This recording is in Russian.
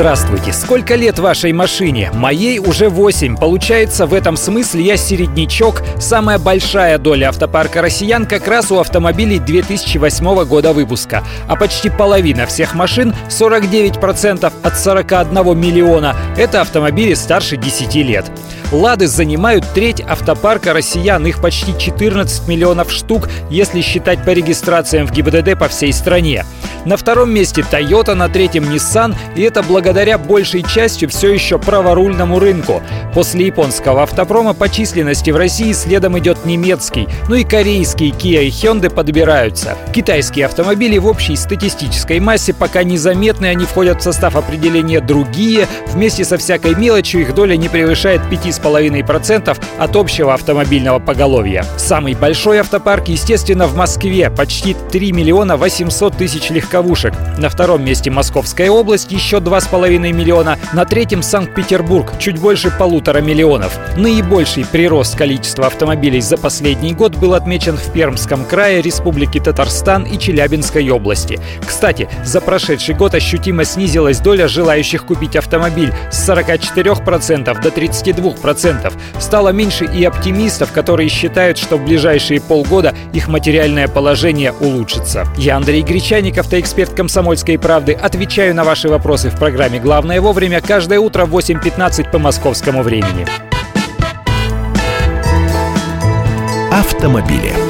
Здравствуйте! Сколько лет вашей машине? Моей уже 8. Получается, в этом смысле я середнячок. Самая большая доля автопарка россиян как раз у автомобилей 2008 года выпуска. А почти половина всех машин, 49% от 41 миллиона, это автомобили старше 10 лет. «Лады» занимают треть автопарка россиян, их почти 14 миллионов штук, если считать по регистрациям в ГИБДД по всей стране. На втором месте Toyota, на третьем Nissan, и это благодаря большей частью все еще праворульному рынку. После японского автопрома по численности в России следом идет немецкий, ну и корейские Kia и Hyundai подбираются. Китайские автомобили в общей статистической массе пока незаметны, они входят в состав определения «другие», вместе со всякой мелочью их доля не превышает 5,5% от общего автомобильного поголовья. Самый большой автопарк, естественно, в Москве, почти 3 миллиона 800 тысяч легковушек. На втором месте Московская область, еще 2,5 миллиона. На третьем Санкт-Петербург, чуть больше полутора миллионов. Наибольший прирост количества автомобилей за последний год был отмечен в Пермском крае, Республике Татарстан и Челябинской области. Кстати, за прошедший год ощутимо снизилась доля желающих купить автомобиль с 44% до 32%. Стало меньше и оптимистов, которые считают, что в ближайшие полгода их материальное положение улучшится. Я Андрей Гречаников, эксперт «Комсомольской правды». Отвечаю на ваши вопросы в программе «Главное вовремя» каждое утро в 8.15 по московскому времени. Автомобили.